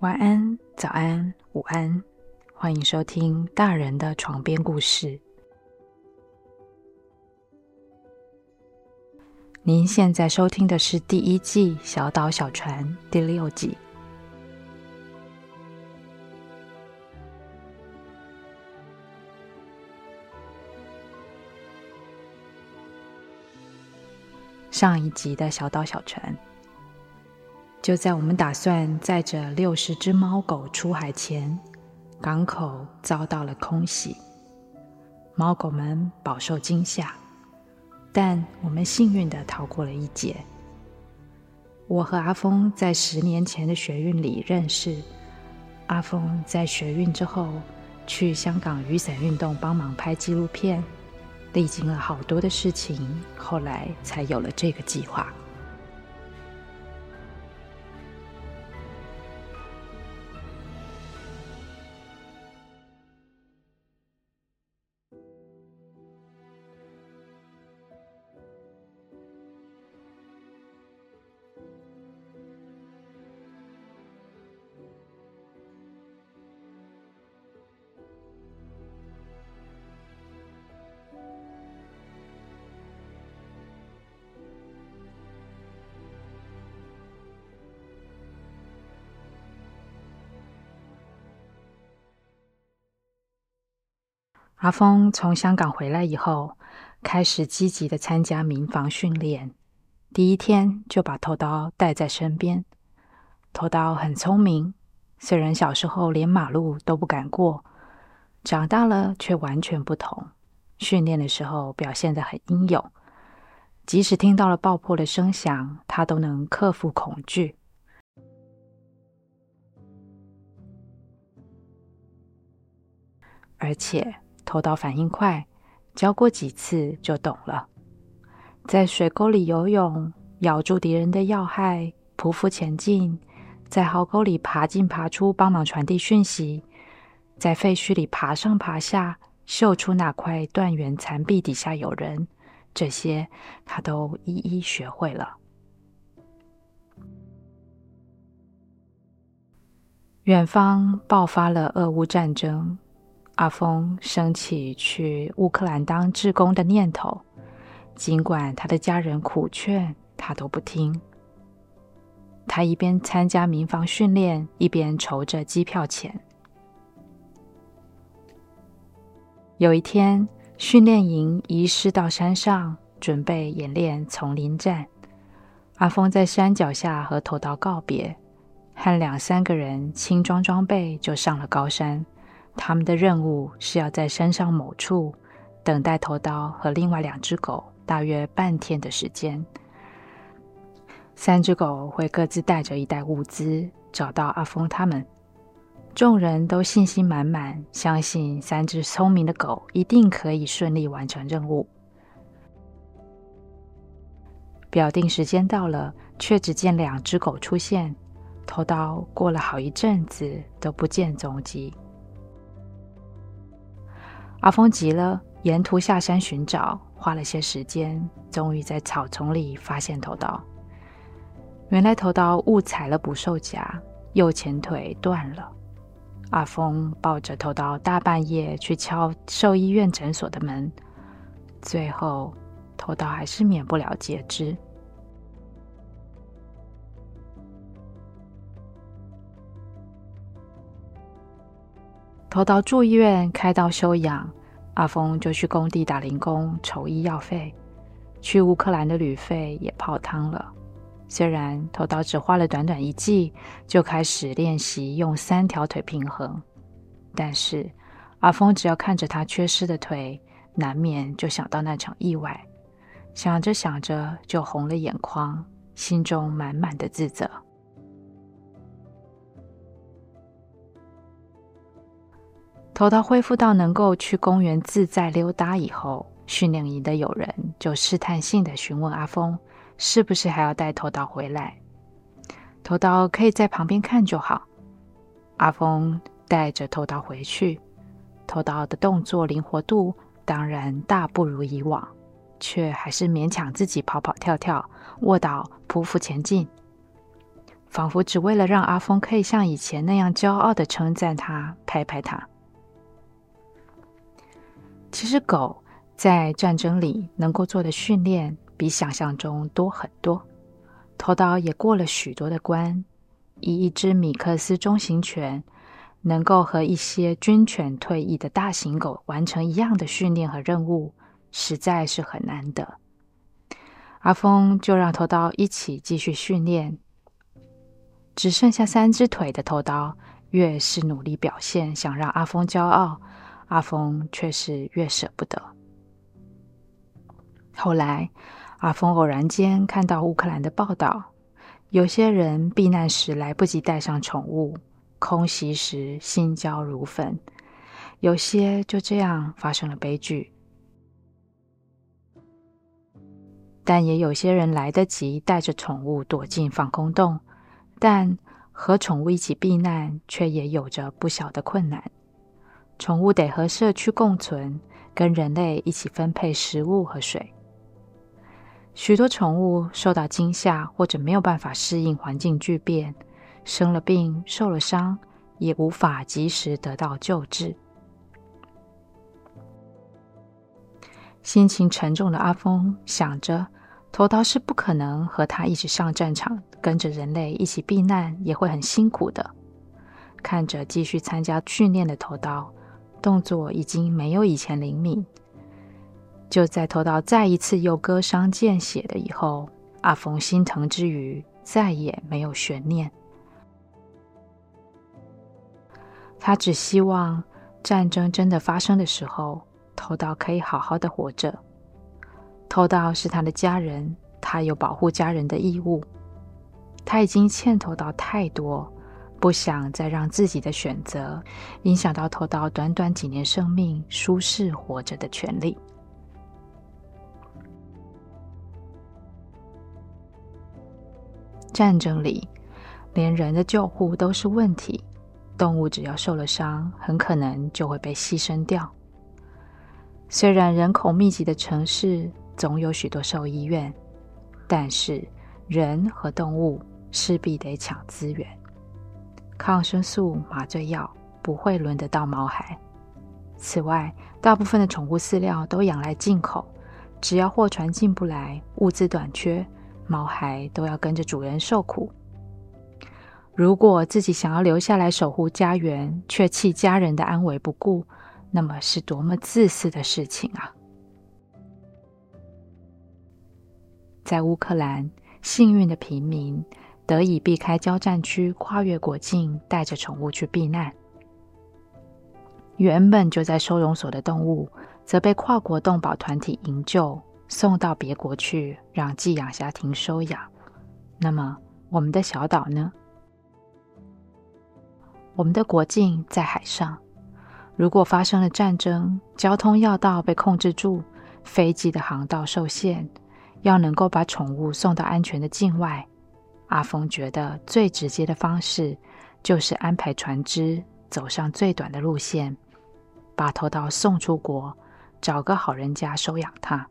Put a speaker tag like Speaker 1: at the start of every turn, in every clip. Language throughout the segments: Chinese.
Speaker 1: 晚安，早安，午安，欢迎收听大人的床边故事。您现在收听的是第一季《小岛小船》第六集。上一集的小岛小船。就在我们打算载着六十只猫狗出海前，港口遭到了空袭，猫狗们饱受惊吓，但我们幸运地逃过了一劫。我和阿峰在十年前的学运里认识，阿峰在学运之后去香港雨伞运动帮忙拍纪录片，历经了好多的事情，后来才有了这个计划。阿峰从香港回来以后，开始积极的参加民防训练。第一天就把头刀带在身边。头刀很聪明，虽然小时候连马路都不敢过，长大了却完全不同。训练的时候表现得很英勇，即使听到了爆破的声响，他都能克服恐惧。而且。头刀反应快，教过几次就懂了。在水沟里游泳，咬住敌人的要害，匍匐前进；在壕沟里爬进爬出，帮忙传递讯息；在废墟里爬上爬下，嗅出哪块断垣残壁底下有人，这些他都一一学会了。远方爆发了俄乌战争。阿峰升起去乌克兰当志工的念头，尽管他的家人苦劝，他都不听。他一边参加民防训练，一边筹着机票钱。有一天，训练营移师到山上，准备演练丛林战。阿峰在山脚下和头刀告别，和两三个人轻装装备就上了高山。他们的任务是要在山上某处等待头刀和另外两只狗，大约半天的时间。三只狗会各自带着一袋物资找到阿峰他们。众人都信心满满，相信三只聪明的狗一定可以顺利完成任务。表定时间到了，却只见两只狗出现，头刀过了好一阵子都不见踪迹。阿峰急了，沿途下山寻找，花了些时间，终于在草丛里发现头刀。原来头刀误踩了捕兽夹，右前腿断了。阿峰抱着头刀，大半夜去敲兽医院诊所的门，最后头刀还是免不了截肢。头刀住院开刀休养，阿峰就去工地打零工筹医药费，去乌克兰的旅费也泡汤了。虽然头刀只花了短短一季就开始练习用三条腿平衡，但是阿峰只要看着他缺失的腿，难免就想到那场意外，想着想着就红了眼眶，心中满满的自责。头刀恢复到能够去公园自在溜达以后，训练营的友人就试探性的询问阿峰，是不是还要带头刀回来？头刀可以在旁边看就好。阿峰带着头刀回去，头刀的动作灵活度当然大不如以往，却还是勉强自己跑跑跳跳、卧倒、匍匐前进。仿佛只为了让阿峰可以像以前那样骄傲地称赞他、拍拍他。其实，狗在战争里能够做的训练比想象中多很多。头刀也过了许多的关，以一只米克斯中型犬能够和一些军犬退役的大型狗完成一样的训练和任务，实在是很难得。阿峰就让头刀一起继续训练。只剩下三只腿的头刀，越是努力表现，想让阿峰骄傲，阿峰却是越舍不得。后来，阿峰偶然间看到乌克兰的报道，有些人避难时来不及带上宠物，空袭时心焦如焚，有些就这样发生了悲剧。但也有些人来得及带着宠物躲进防空洞。但和宠物一起避难，却也有着不小的困难。宠物得和社区共存，跟人类一起分配食物和水。许多宠物受到惊吓，或者没有办法适应环境巨变，生了病、受了伤，也无法及时得到救治。心情沉重的阿峰想着。头刀是不可能和他一起上战场，跟着人类一起避难，也会很辛苦的。看着继续参加训练的头刀，动作已经没有以前灵敏。就在头岛再一次又割伤见血的以后，阿峰心疼之余，再也没有悬念。他只希望战争真的发生的时候，头岛可以好好的活着。偷盗是他的家人，他有保护家人的义务。他已经欠偷盗太多，不想再让自己的选择影响到头岛短短几年生命舒适活着的权利。战争里，连人的救护都是问题，动物只要受了伤，很可能就会被牺牲掉。虽然人口密集的城市，总有许多兽医院，但是人和动物势必得抢资源。抗生素、麻醉药不会轮得到毛孩。此外，大部分的宠物饲料都仰赖进口，只要货船进不来，物资短缺，毛孩都要跟着主人受苦。如果自己想要留下来守护家园，却弃家人的安危不顾，那么是多么自私的事情啊！在乌克兰，幸运的平民得以避开交战区，跨越国境，带着宠物去避难。原本就在收容所的动物，则被跨国动保团体营救，送到别国去，让寄养家庭收养。那么，我们的小岛呢？我们的国境在海上，如果发生了战争，交通要道被控制住，飞机的航道受限。要能够把宠物送到安全的境外，阿峰觉得最直接的方式就是安排船只走上最短的路线，把头刀送出国，找个好人家收养他，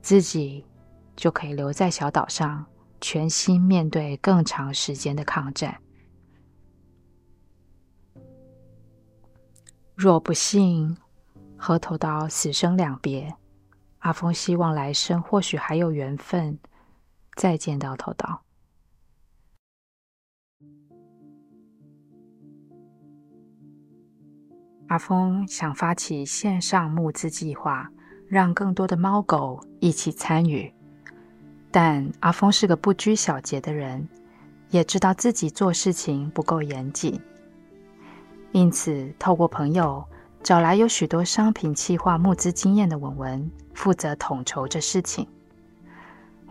Speaker 1: 自己就可以留在小岛上，全心面对更长时间的抗战。若不幸和头刀死生两别。阿峰希望来生或许还有缘分再见到头刀。阿峰想发起线上募资计划，让更多的猫狗一起参与。但阿峰是个不拘小节的人，也知道自己做事情不够严谨，因此透过朋友。找来有许多商品企划募资经验的文文，负责统筹这事情。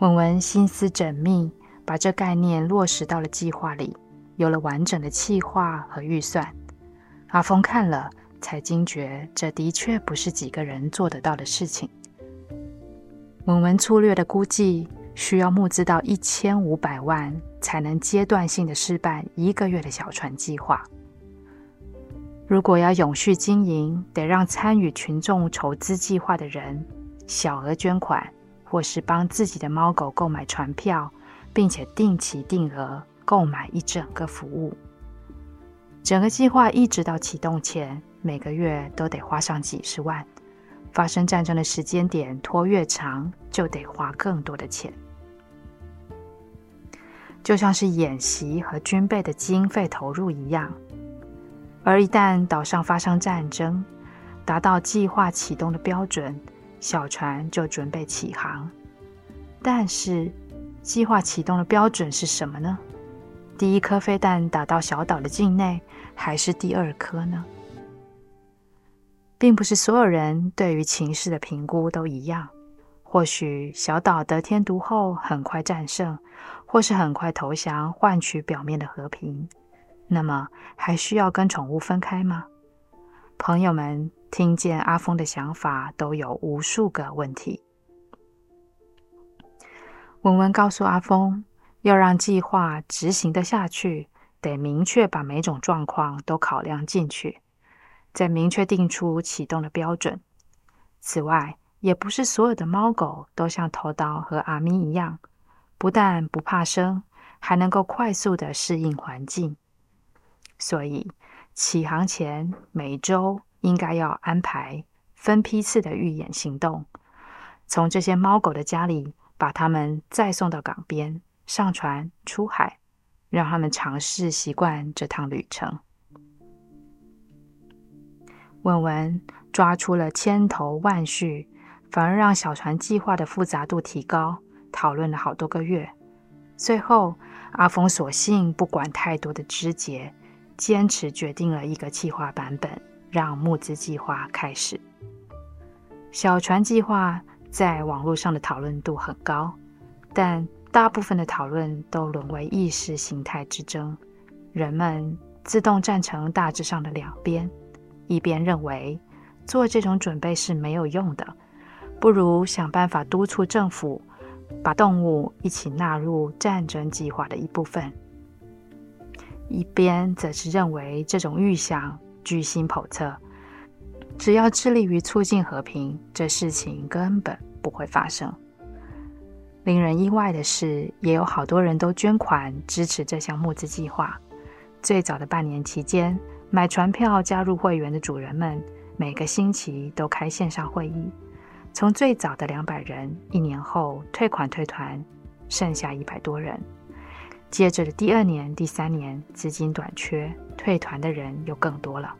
Speaker 1: 文文心思缜密，把这概念落实到了计划里，有了完整的企划和预算。阿峰看了，才惊觉这的确不是几个人做得到的事情。文文粗略的估计，需要募资到一千五百万，才能阶段性的试办一个月的小船计划。如果要永续经营，得让参与群众筹资计划的人小额捐款，或是帮自己的猫狗购买船票，并且定期定额购买一整个服务。整个计划一直到启动前，每个月都得花上几十万。发生战争的时间点拖越长，就得花更多的钱。就像是演习和军备的经费投入一样。而一旦岛上发生战争，达到计划启动的标准，小船就准备起航。但是，计划启动的标准是什么呢？第一颗飞弹打到小岛的境内，还是第二颗呢？并不是所有人对于情势的评估都一样。或许小岛得天独厚，很快战胜，或是很快投降，换取表面的和平。那么，还需要跟宠物分开吗？朋友们听见阿峰的想法，都有无数个问题。文文告诉阿峰。要让计划执行得下去，得明确把每种状况都考量进去，再明确定出启动的标准。此外，也不是所有的猫狗都像头刀和阿咪一样，不但不怕生，还能够快速的适应环境。所以，起航前每周应该要安排分批次的预演行动，从这些猫狗的家里把它们再送到港边。上船出海，让他们尝试习惯这趟旅程。文文抓出了千头万绪，反而让小船计划的复杂度提高。讨论了好多个月，最后阿峰索性不管太多的枝节，坚持决定了一个计划版本，让募资计划开始。小船计划在网络上的讨论度很高，但大部分的讨论都沦为意识形态之争，人们自动站成大致上的两边，一边认为做这种准备是没有用的，不如想办法督促政府把动物一起纳入战争计划的一部分；一边则是认为这种预想居心叵测，只要致力于促进和平，这事情根本不会发生。令人意外的是，也有好多人都捐款支持这项募资计划。最早的半年期间，买船票加入会员的主人们，每个星期都开线上会议。从最早的两百人，一年后退款退团，剩下一百多人。接着的第二年、第三年，资金短缺，退团的人又更多了。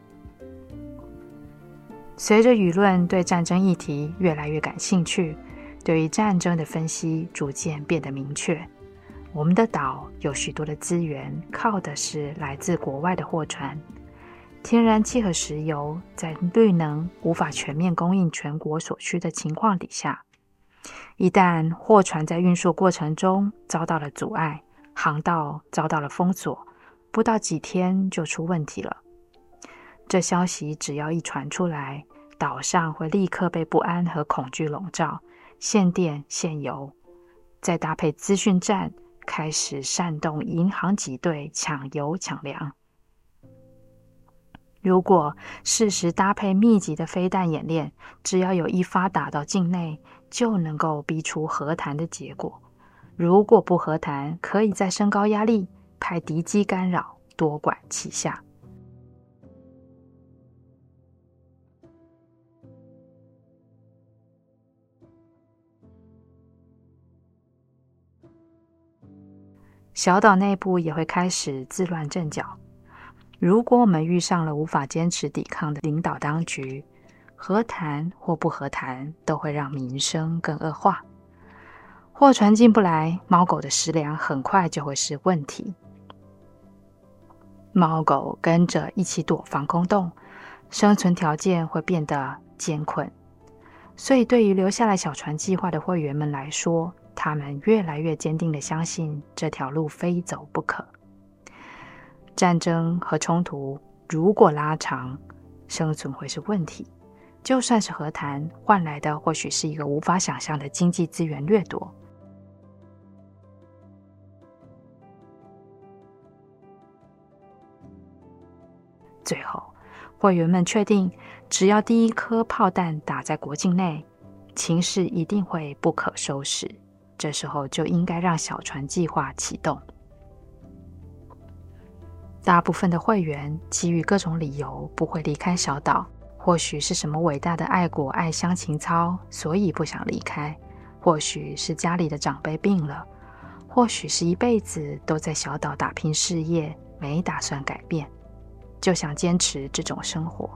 Speaker 1: 随着舆论对战争议题越来越感兴趣。对于战争的分析逐渐变得明确。我们的岛有许多的资源，靠的是来自国外的货船。天然气和石油在绿能无法全面供应全国所需的情况底下，一旦货船在运输过程中遭到了阻碍，航道遭到了封锁，不到几天就出问题了。这消息只要一传出来，岛上会立刻被不安和恐惧笼罩。限电限油，再搭配资讯站，开始煽动银行挤兑抢油抢粮。如果适时搭配密集的飞弹演练，只要有一发打到境内，就能够逼出和谈的结果。如果不和谈，可以再升高压力，派敌机干扰，多管齐下。小岛内部也会开始自乱阵脚。如果我们遇上了无法坚持抵抗的领导当局，和谈或不和谈都会让民生更恶化。货船进不来，猫狗的食粮很快就会是问题。猫狗跟着一起躲防空洞，生存条件会变得艰困。所以，对于留下来小船计划的会员们来说，他们越来越坚定的相信这条路非走不可。战争和冲突如果拉长，生存会是问题。就算是和谈，换来的或许是一个无法想象的经济资源掠夺。最后，会员们确定，只要第一颗炮弹打在国境内，情势一定会不可收拾。这时候就应该让小船计划启动。大部分的会员基于各种理由不会离开小岛，或许是什么伟大的爱国爱乡情操，所以不想离开；或许是家里的长辈病了；或许是一辈子都在小岛打拼事业，没打算改变，就想坚持这种生活。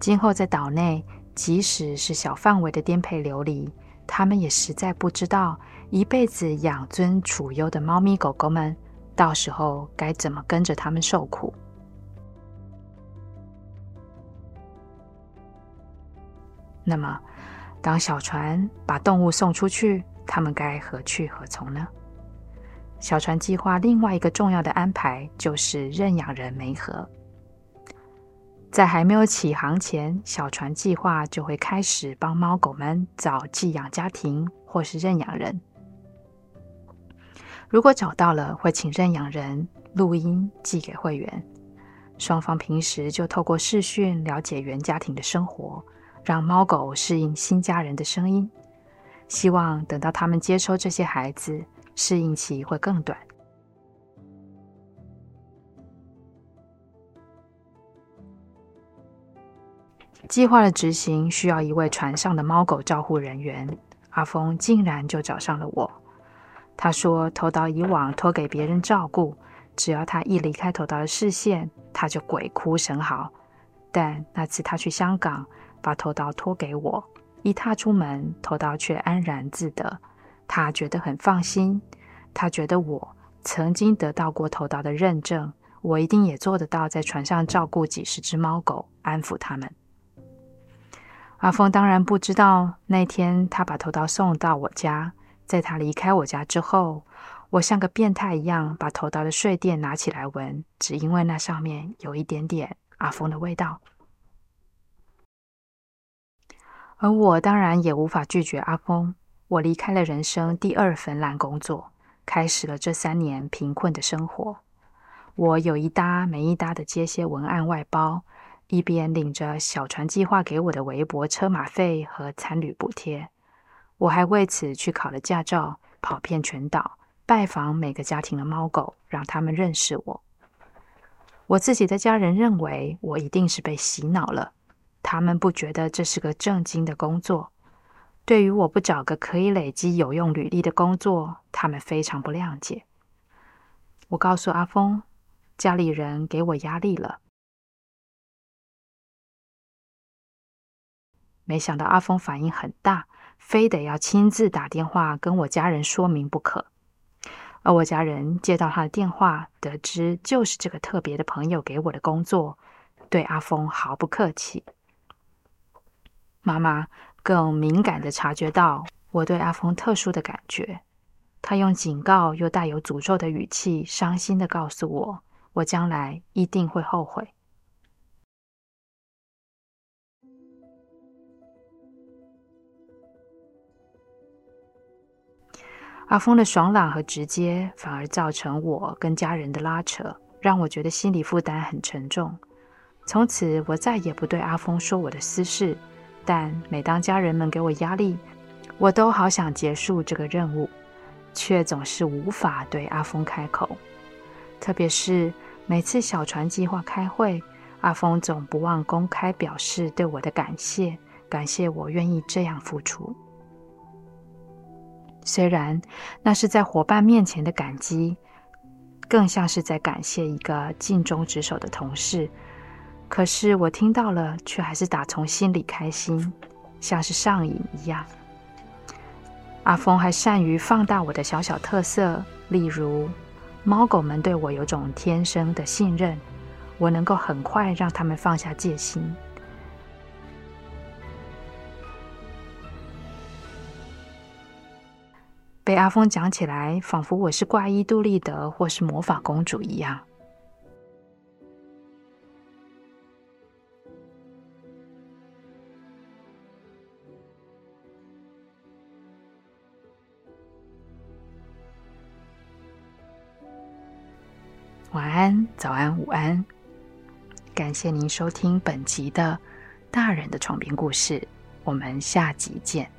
Speaker 1: 今后在岛内，即使是小范围的颠沛流离，他们也实在不知道一辈子养尊处优的猫咪狗狗们。到时候该怎么跟着他们受苦？那么，当小船把动物送出去，他们该何去何从呢？小船计划另外一个重要的安排就是认养人媒合。在还没有起航前，小船计划就会开始帮猫狗们找寄养家庭或是认养人。如果找到了，会请认养人录音寄给会员，双方平时就透过视讯了解原家庭的生活，让猫狗适应新家人的声音。希望等到他们接收这些孩子，适应期会更短。计划的执行需要一位船上的猫狗照护人员，阿峰竟然就找上了我。他说：“头岛以往托给别人照顾，只要他一离开头岛的视线，他就鬼哭神嚎。但那次他去香港，把头岛托给我，一踏出门，头岛却安然自得。他觉得很放心，他觉得我曾经得到过头岛的认证，我一定也做得到，在船上照顾几十只猫狗，安抚他们。”阿峰当然不知道，那天他把头刀送到我家。在他离开我家之后，我像个变态一样把头岛的睡垫拿起来闻，只因为那上面有一点点阿峰的味道。而我当然也无法拒绝阿峰。我离开了人生第二份烂工作，开始了这三年贫困的生活。我有一搭没一搭的接些文案外包，一边领着小船计划给我的微薄车马费和餐旅补贴。我还为此去考了驾照，跑遍全岛，拜访每个家庭的猫狗，让他们认识我。我自己的家人认为我一定是被洗脑了，他们不觉得这是个正经的工作。对于我不找个可以累积有用履历的工作，他们非常不谅解。我告诉阿峰，家里人给我压力了。没想到阿峰反应很大。非得要亲自打电话跟我家人说明不可，而我家人接到他的电话，得知就是这个特别的朋友给我的工作，对阿峰毫不客气。妈妈更敏感的察觉到我对阿峰特殊的感觉，她用警告又带有诅咒的语气，伤心的告诉我，我将来一定会后悔。阿峰的爽朗和直接，反而造成我跟家人的拉扯，让我觉得心理负担很沉重。从此，我再也不对阿峰说我的私事。但每当家人们给我压力，我都好想结束这个任务，却总是无法对阿峰开口。特别是每次小船计划开会，阿峰总不忘公开表示对我的感谢，感谢我愿意这样付出。虽然那是在伙伴面前的感激，更像是在感谢一个尽忠职守的同事，可是我听到了，却还是打从心里开心，像是上瘾一样。阿峰还善于放大我的小小特色，例如猫狗们对我有种天生的信任，我能够很快让他们放下戒心。被阿峰讲起来，仿佛我是怪医杜立德或是魔法公主一样。晚安，早安，午安。感谢您收听本集的《大人的床边故事》，我们下集见。